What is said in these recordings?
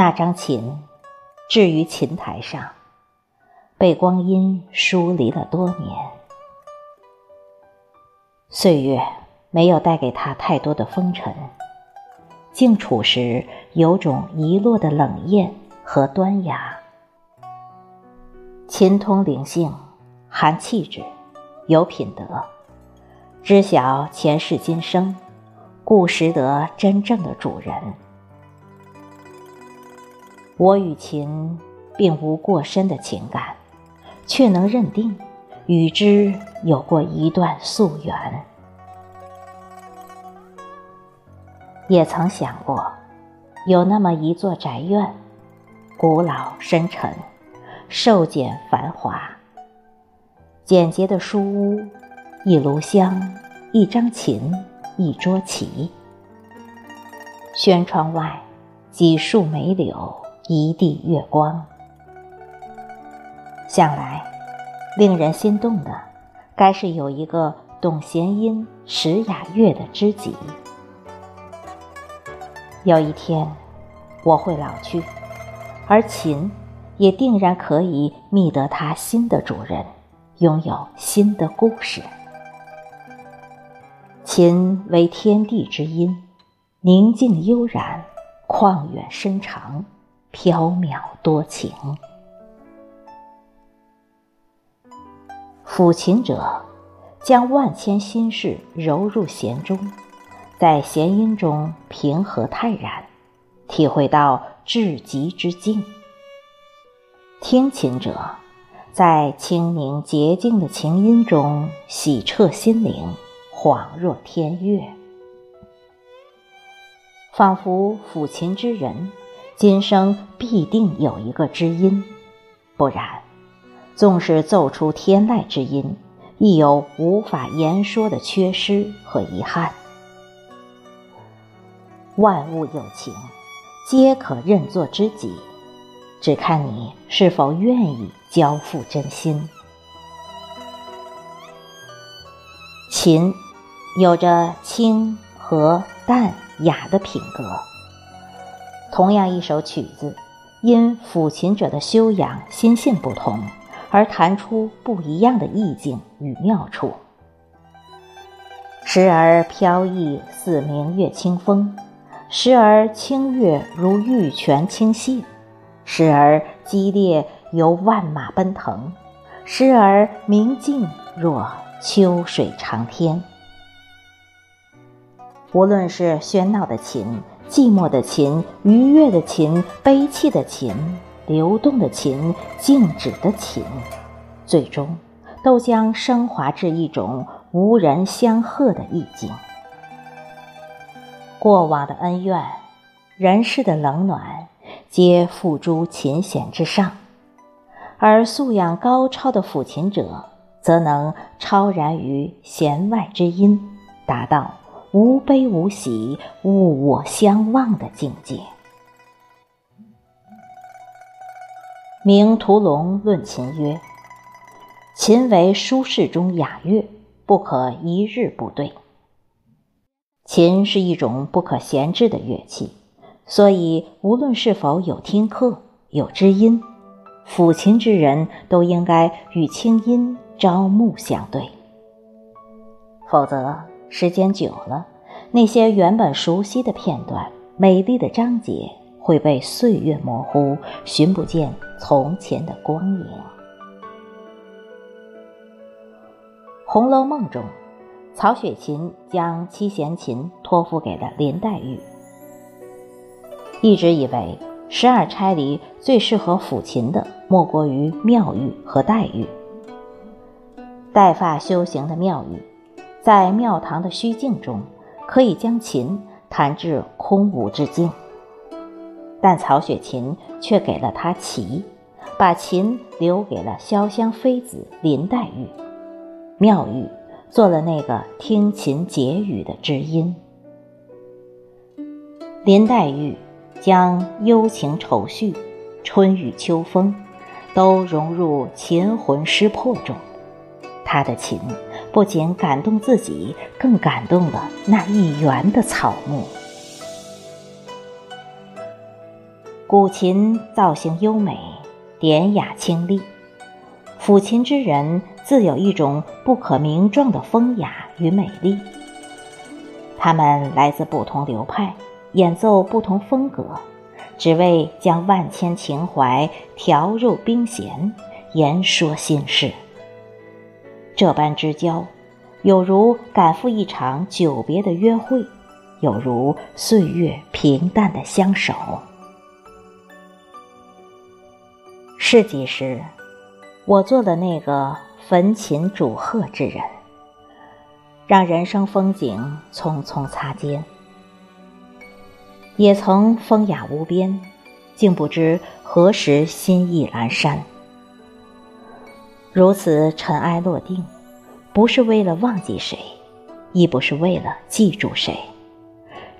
那张琴，置于琴台上，被光阴疏离了多年。岁月没有带给他太多的风尘，静处时有种遗落的冷艳和端雅。琴通灵性，含气质，有品德，知晓前世今生，故识得真正的主人。我与琴并无过深的情感，却能认定与之有过一段夙缘。也曾想过，有那么一座宅院，古老深沉，瘦简繁华。简洁的书屋，一炉香，一张琴，一桌棋。轩窗外，几树梅柳。一地月光，想来令人心动的，该是有一个懂弦音、识雅乐的知己。有一天，我会老去，而琴也定然可以觅得它新的主人，拥有新的故事。琴为天地之音，宁静悠然，旷远深长。缥缈多情，抚琴者将万千心事揉入弦中，在弦音中平和泰然，体会到至极之境；听琴者在清宁洁净的琴音中洗彻心灵，恍若天乐，仿佛抚琴之人。今生必定有一个知音，不然，纵使奏出天籁之音，亦有无法言说的缺失和遗憾。万物有情，皆可认作知己，只看你是否愿意交付真心。琴，有着清和淡雅的品格。同样一首曲子，因抚琴者的修养心性不同，而弹出不一样的意境与妙处。时而飘逸似明月清风，时而清越如玉泉倾泻，时而激烈犹万马奔腾，时而明净若秋水长天。无论是喧闹的琴。寂寞的琴，愉悦的琴，悲泣的琴，流动的琴，静止的琴，最终都将升华至一种无人相和的意境。过往的恩怨，人世的冷暖，皆付诸琴弦之上，而素养高超的抚琴者，则能超然于弦外之音，达到。无悲无喜，物我相忘的境界。明屠龙论琴曰：“琴为书室中雅乐，不可一日不对。琴是一种不可闲置的乐器，所以无论是否有听课、有知音，抚琴之人都应该与清音朝暮相对，否则。”时间久了，那些原本熟悉的片段、美丽的章节会被岁月模糊，寻不见从前的光影。《红楼梦》中，曹雪芹将七弦琴托付给了林黛玉。一直以为十二钗里最适合抚琴的，莫过于妙玉和黛玉。带发修行的妙玉。在庙堂的虚静中，可以将琴弹至空无之境，但曹雪芹却给了他棋，把琴留给了潇湘妃子林黛玉，妙玉做了那个听琴解语的知音。林黛玉将幽情愁绪春雨秋风，都融入琴魂诗魄中。她的琴不仅感动自己，更感动了那一园的草木。古琴造型优美，典雅清丽，抚琴之人自有一种不可名状的风雅与美丽。他们来自不同流派，演奏不同风格，只为将万千情怀调入冰弦，言说心事。这般之交，有如赶赴一场久别的约会，有如岁月平淡的相守。是几时，我做了那个焚琴煮鹤之人，让人生风景匆匆擦肩；也曾风雅无边，竟不知何时心意阑珊。如此尘埃落定，不是为了忘记谁，亦不是为了记住谁，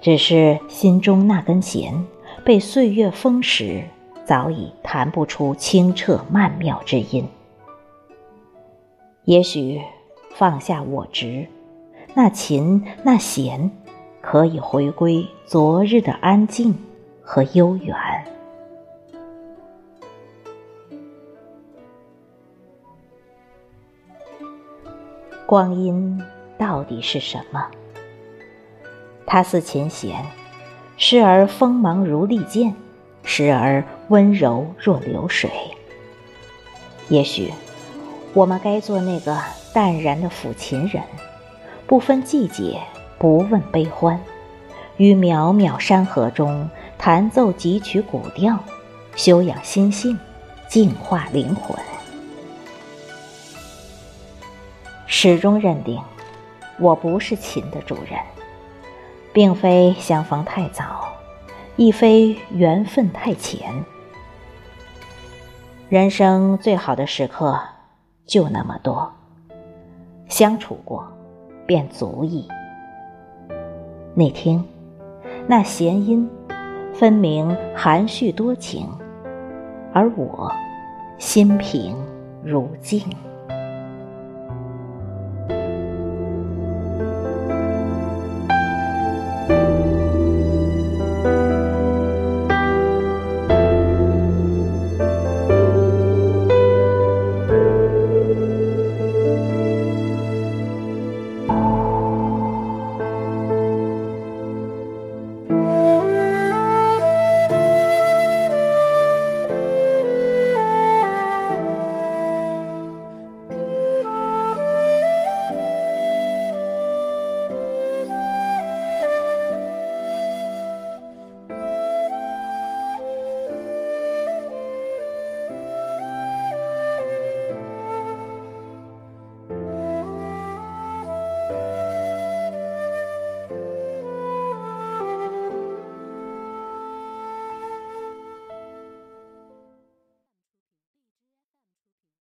只是心中那根弦被岁月风蚀。早已弹不出清澈曼妙之音。也许放下我执，那琴那弦，可以回归昨日的安静和悠远。光阴到底是什么？它似琴弦，时而锋芒如利剑。时而温柔若流水。也许，我们该做那个淡然的抚琴人，不分季节，不问悲欢，于渺渺山河中弹奏几曲古调，修养心性，净化灵魂。始终认定，我不是琴的主人，并非相逢太早。亦非缘分太浅，人生最好的时刻就那么多，相处过便足矣。你听，那弦音分明含蓄多情，而我心平如镜。